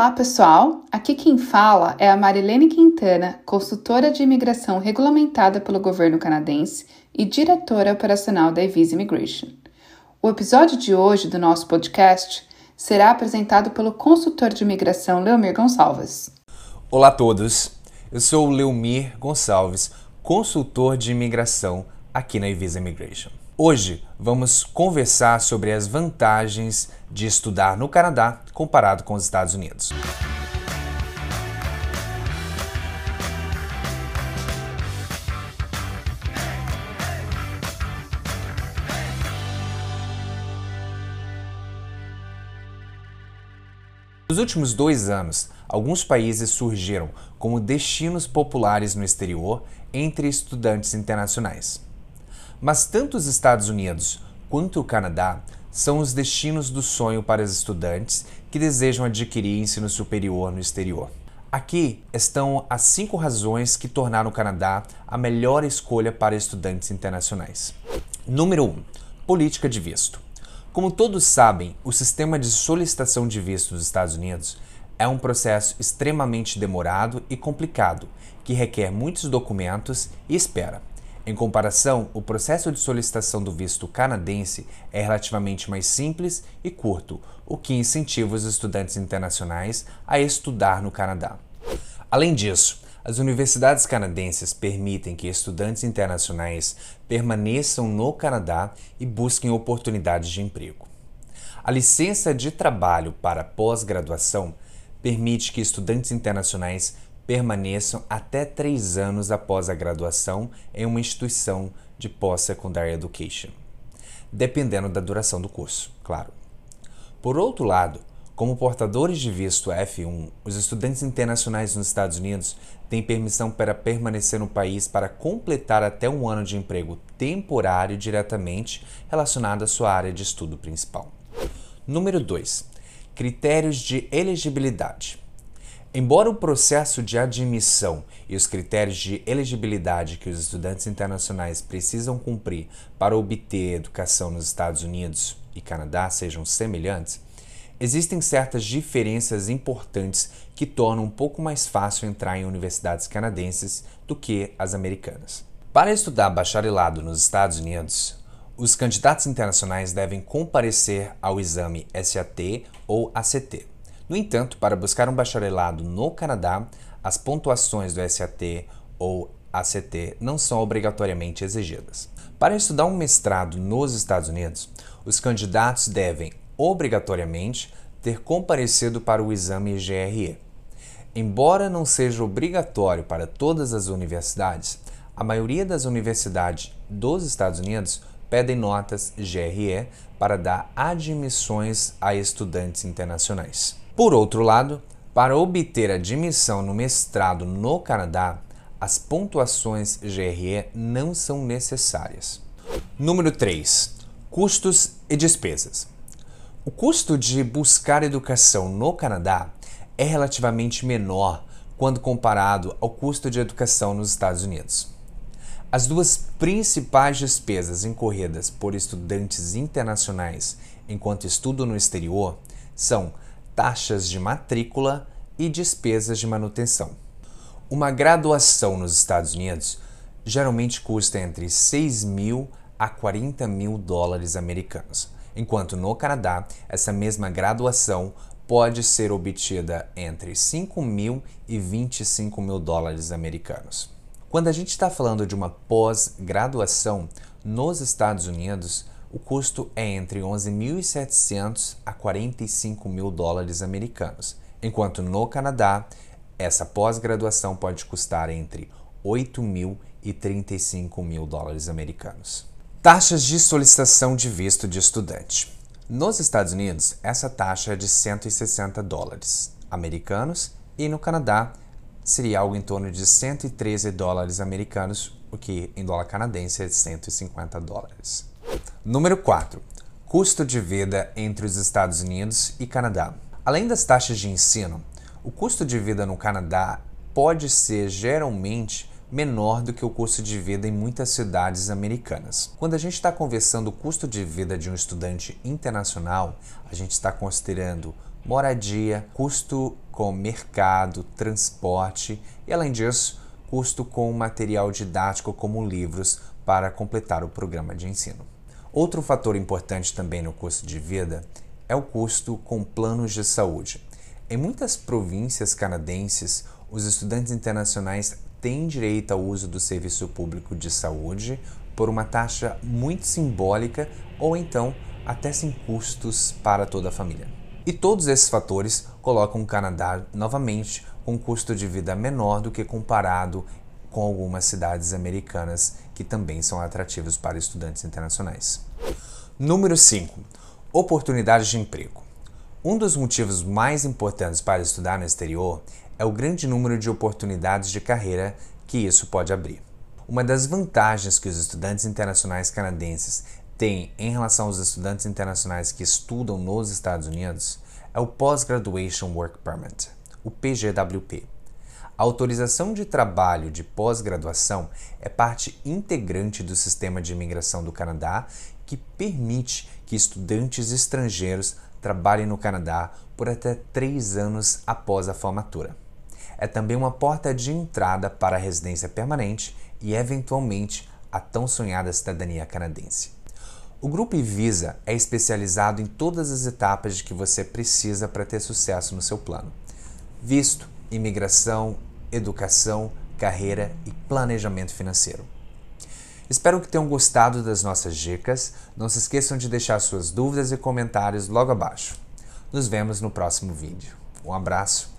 Olá, pessoal! Aqui quem fala é a Marilene Quintana, consultora de imigração regulamentada pelo governo canadense e diretora operacional da Evisa Immigration. O episódio de hoje do nosso podcast será apresentado pelo consultor de imigração Leomir Gonçalves. Olá a todos, eu sou o Leomir Gonçalves, consultor de imigração aqui na Evisa Immigration. Hoje vamos conversar sobre as vantagens de estudar no Canadá comparado com os Estados Unidos. Nos últimos dois anos, alguns países surgiram como destinos populares no exterior entre estudantes internacionais. Mas tanto os Estados Unidos quanto o Canadá são os destinos do sonho para os estudantes que desejam adquirir ensino superior no exterior. Aqui estão as cinco razões que tornaram o Canadá a melhor escolha para estudantes internacionais. Número 1. Um, política de visto. Como todos sabem, o sistema de solicitação de visto dos Estados Unidos é um processo extremamente demorado e complicado, que requer muitos documentos e espera. Em comparação, o processo de solicitação do visto canadense é relativamente mais simples e curto, o que incentiva os estudantes internacionais a estudar no Canadá. Além disso, as universidades canadenses permitem que estudantes internacionais permaneçam no Canadá e busquem oportunidades de emprego. A licença de trabalho para pós-graduação permite que estudantes internacionais permaneçam até três anos após a graduação em uma instituição de pós-secondary education, dependendo da duração do curso, claro. Por outro lado, como portadores de visto F1, os estudantes internacionais nos Estados Unidos têm permissão para permanecer no país para completar até um ano de emprego temporário diretamente relacionado à sua área de estudo principal. Número 2. Critérios de elegibilidade. Embora o processo de admissão e os critérios de elegibilidade que os estudantes internacionais precisam cumprir para obter educação nos Estados Unidos e Canadá sejam semelhantes, existem certas diferenças importantes que tornam um pouco mais fácil entrar em universidades canadenses do que as americanas. Para estudar bacharelado nos Estados Unidos, os candidatos internacionais devem comparecer ao exame SAT ou ACT. No entanto, para buscar um bacharelado no Canadá, as pontuações do SAT ou ACT não são obrigatoriamente exigidas. Para estudar um mestrado nos Estados Unidos, os candidatos devem obrigatoriamente ter comparecido para o exame GRE. Embora não seja obrigatório para todas as universidades, a maioria das universidades dos Estados Unidos pedem notas GRE para dar admissões a estudantes internacionais. Por outro lado, para obter admissão no mestrado no Canadá, as pontuações GRE não são necessárias. Número 3. Custos e despesas. O custo de buscar educação no Canadá é relativamente menor quando comparado ao custo de educação nos Estados Unidos. As duas principais despesas incorridas por estudantes internacionais enquanto estudam no exterior são taxas de matrícula e despesas de manutenção. Uma graduação nos Estados Unidos geralmente custa entre 6 mil a 40 mil dólares americanos, enquanto no Canadá essa mesma graduação pode ser obtida entre 5 mil e 25 mil dólares americanos. Quando a gente está falando de uma pós-graduação nos Estados Unidos, o custo é entre 11.700 a 45 mil dólares americanos, enquanto no Canadá essa pós-graduação pode custar entre 8 mil e 35 mil dólares americanos. Taxas de solicitação de visto de estudante. Nos Estados Unidos, essa taxa é de 160 dólares americanos e no Canadá seria algo em torno de 113 dólares americanos, o que em dólar canadense é de 150 dólares. Número 4. Custo de vida entre os Estados Unidos e Canadá. Além das taxas de ensino, o custo de vida no Canadá pode ser geralmente menor do que o custo de vida em muitas cidades americanas. Quando a gente está conversando o custo de vida de um estudante internacional, a gente está considerando moradia, custo com mercado, transporte e, além disso, custo com material didático como livros para completar o programa de ensino. Outro fator importante também no custo de vida é o custo com planos de saúde. Em muitas províncias canadenses, os estudantes internacionais têm direito ao uso do serviço público de saúde por uma taxa muito simbólica ou então até sem custos para toda a família. E todos esses fatores colocam o Canadá novamente com um custo de vida menor do que comparado com algumas cidades americanas que também são atrativos para estudantes internacionais. Número 5. Oportunidades de emprego. Um dos motivos mais importantes para estudar no exterior é o grande número de oportunidades de carreira que isso pode abrir. Uma das vantagens que os estudantes internacionais canadenses têm em relação aos estudantes internacionais que estudam nos Estados Unidos é o Post-Graduation Work Permit, o PGWP. A autorização de trabalho de pós-graduação é parte integrante do sistema de imigração do Canadá que permite que estudantes estrangeiros trabalhem no Canadá por até três anos após a formatura. É também uma porta de entrada para a residência permanente e, eventualmente, a tão sonhada cidadania canadense. O Grupo Visa é especializado em todas as etapas de que você precisa para ter sucesso no seu plano: visto, imigração, educação, carreira e planejamento financeiro. Espero que tenham gostado das nossas dicas. Não se esqueçam de deixar suas dúvidas e comentários logo abaixo. Nos vemos no próximo vídeo. Um abraço